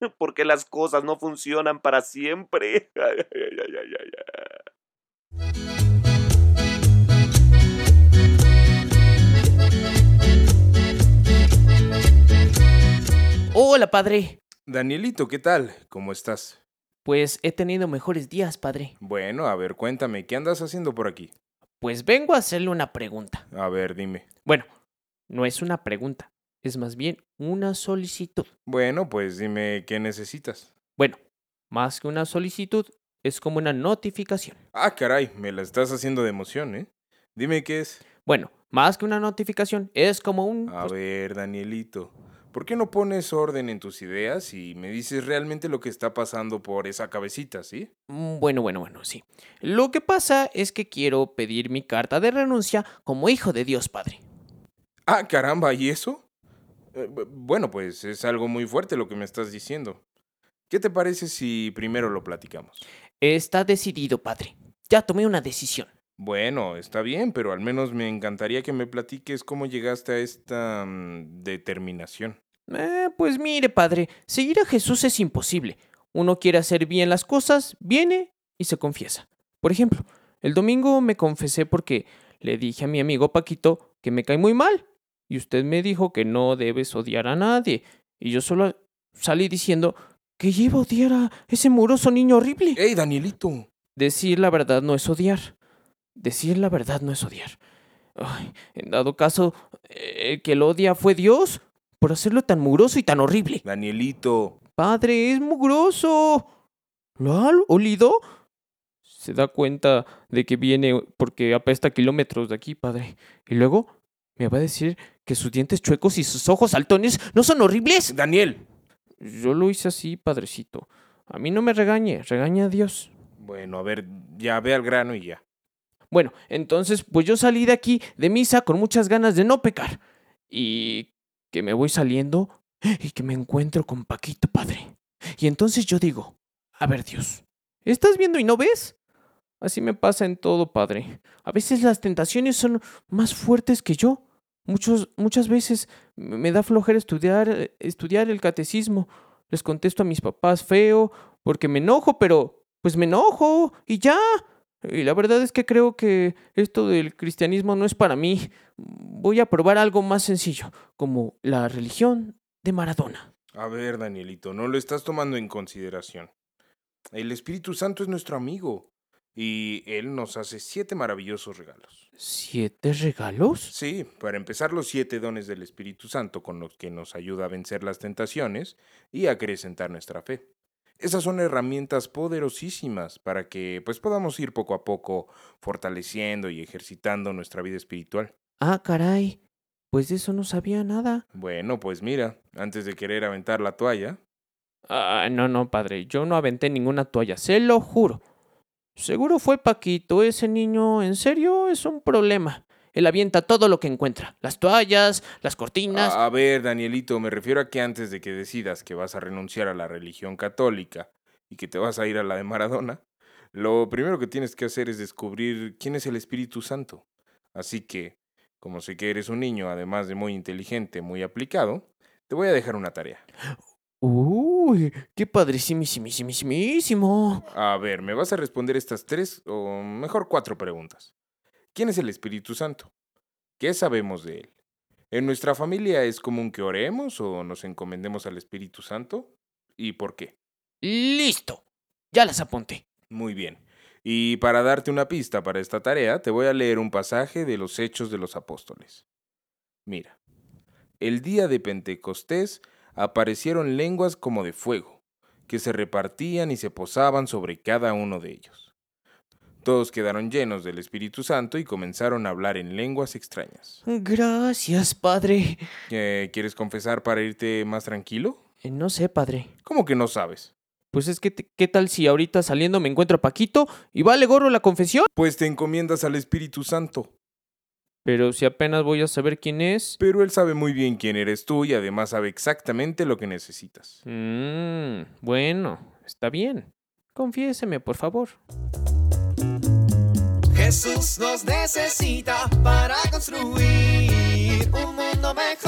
Porque las cosas no funcionan para siempre. Hola, padre. Danielito, ¿qué tal? ¿Cómo estás? Pues he tenido mejores días, padre. Bueno, a ver, cuéntame, ¿qué andas haciendo por aquí? Pues vengo a hacerle una pregunta. A ver, dime. Bueno, no es una pregunta, es más bien una solicitud. Bueno, pues dime qué necesitas. Bueno, más que una solicitud, es como una notificación. Ah, caray, me la estás haciendo de emoción, ¿eh? Dime qué es. Bueno, más que una notificación, es como un... A ver, Danielito, ¿por qué no pones orden en tus ideas y me dices realmente lo que está pasando por esa cabecita, sí? mm, Bueno, bueno, bueno, sí. Lo que pasa es que quiero pedir mi carta de renuncia como hijo de Dios, padre. Ah, caramba, ¿y eso? Eh, bu- bueno, pues es algo muy fuerte lo que me estás diciendo. ¿Qué te parece si primero lo platicamos? Está decidido, padre. Ya tomé una decisión. Bueno, está bien, pero al menos me encantaría que me platiques cómo llegaste a esta mm, determinación. Eh, pues mire, padre, seguir a Jesús es imposible. Uno quiere hacer bien las cosas, viene y se confiesa. Por ejemplo, el domingo me confesé porque le dije a mi amigo Paquito que me cae muy mal. Y usted me dijo que no debes odiar a nadie. Y yo solo salí diciendo que iba a odiar a ese muroso niño horrible. ¡Ey, Danielito! Decir la verdad no es odiar. Decir la verdad no es odiar. Ay, en dado caso, eh, el que lo odia fue Dios por hacerlo tan mugroso y tan horrible. Danielito. Padre, es mugroso. ¿Lo ha olido? Se da cuenta de que viene porque apesta kilómetros de aquí, padre. Y luego me va a decir que sus dientes chuecos y sus ojos saltones no son horribles. Daniel. Yo lo hice así, padrecito. A mí no me regañe, regaña a Dios. Bueno, a ver, ya ve al grano y ya. Bueno, entonces, pues yo salí de aquí de misa con muchas ganas de no pecar. Y que me voy saliendo y que me encuentro con Paquito, padre. Y entonces yo digo, a ver Dios, ¿estás viendo y no ves? Así me pasa en todo, padre. A veces las tentaciones son más fuertes que yo. Muchos, muchas veces me da flojera estudiar, estudiar el catecismo. Les contesto a mis papás feo porque me enojo, pero pues me enojo y ya. Y la verdad es que creo que esto del cristianismo no es para mí. Voy a probar algo más sencillo, como la religión de Maradona. A ver, Danielito, no lo estás tomando en consideración. El Espíritu Santo es nuestro amigo y Él nos hace siete maravillosos regalos. ¿Siete regalos? Sí, para empezar los siete dones del Espíritu Santo con los que nos ayuda a vencer las tentaciones y a acrecentar nuestra fe. Esas son herramientas poderosísimas para que pues podamos ir poco a poco fortaleciendo y ejercitando nuestra vida espiritual. Ah, caray. Pues de eso no sabía nada. Bueno, pues mira, antes de querer aventar la toalla, Ah, no, no, padre. Yo no aventé ninguna toalla, se lo juro. Seguro fue Paquito, ese niño, en serio, es un problema. Él avienta todo lo que encuentra. Las toallas, las cortinas. A, a ver, Danielito, me refiero a que antes de que decidas que vas a renunciar a la religión católica y que te vas a ir a la de Maradona, lo primero que tienes que hacer es descubrir quién es el Espíritu Santo. Así que, como sé que eres un niño, además de muy inteligente, muy aplicado, te voy a dejar una tarea. Uy, qué padrísimísimísimísimo. A ver, me vas a responder estas tres, o mejor cuatro preguntas. ¿Quién es el Espíritu Santo? ¿Qué sabemos de él? ¿En nuestra familia es común que oremos o nos encomendemos al Espíritu Santo? ¿Y por qué? Listo. Ya las apunté. Muy bien. Y para darte una pista para esta tarea, te voy a leer un pasaje de los Hechos de los Apóstoles. Mira, el día de Pentecostés aparecieron lenguas como de fuego, que se repartían y se posaban sobre cada uno de ellos. Todos quedaron llenos del Espíritu Santo y comenzaron a hablar en lenguas extrañas. Gracias, padre. Eh, ¿Quieres confesar para irte más tranquilo? Eh, no sé, padre. ¿Cómo que no sabes? Pues es que, te- ¿qué tal si ahorita saliendo me encuentro a Paquito y vale gorro la confesión? Pues te encomiendas al Espíritu Santo. Pero si apenas voy a saber quién es. Pero Él sabe muy bien quién eres tú y además sabe exactamente lo que necesitas. Mmm, bueno, está bien. Confiéseme, por favor. Jesús nos necesita para construir un mundo mejor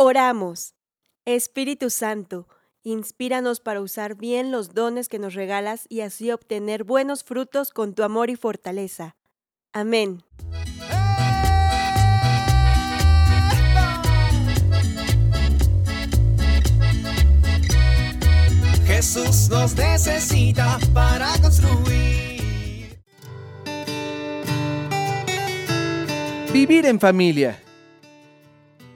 Oramos. Espíritu Santo, inspíranos para usar bien los dones que nos regalas y así obtener buenos frutos con tu amor y fortaleza. Amén. Jesús nos necesita para construir. Vivir en familia.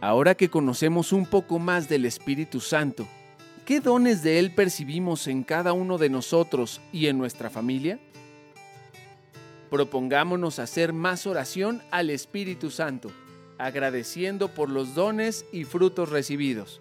Ahora que conocemos un poco más del Espíritu Santo, ¿qué dones de Él percibimos en cada uno de nosotros y en nuestra familia? Propongámonos hacer más oración al Espíritu Santo, agradeciendo por los dones y frutos recibidos.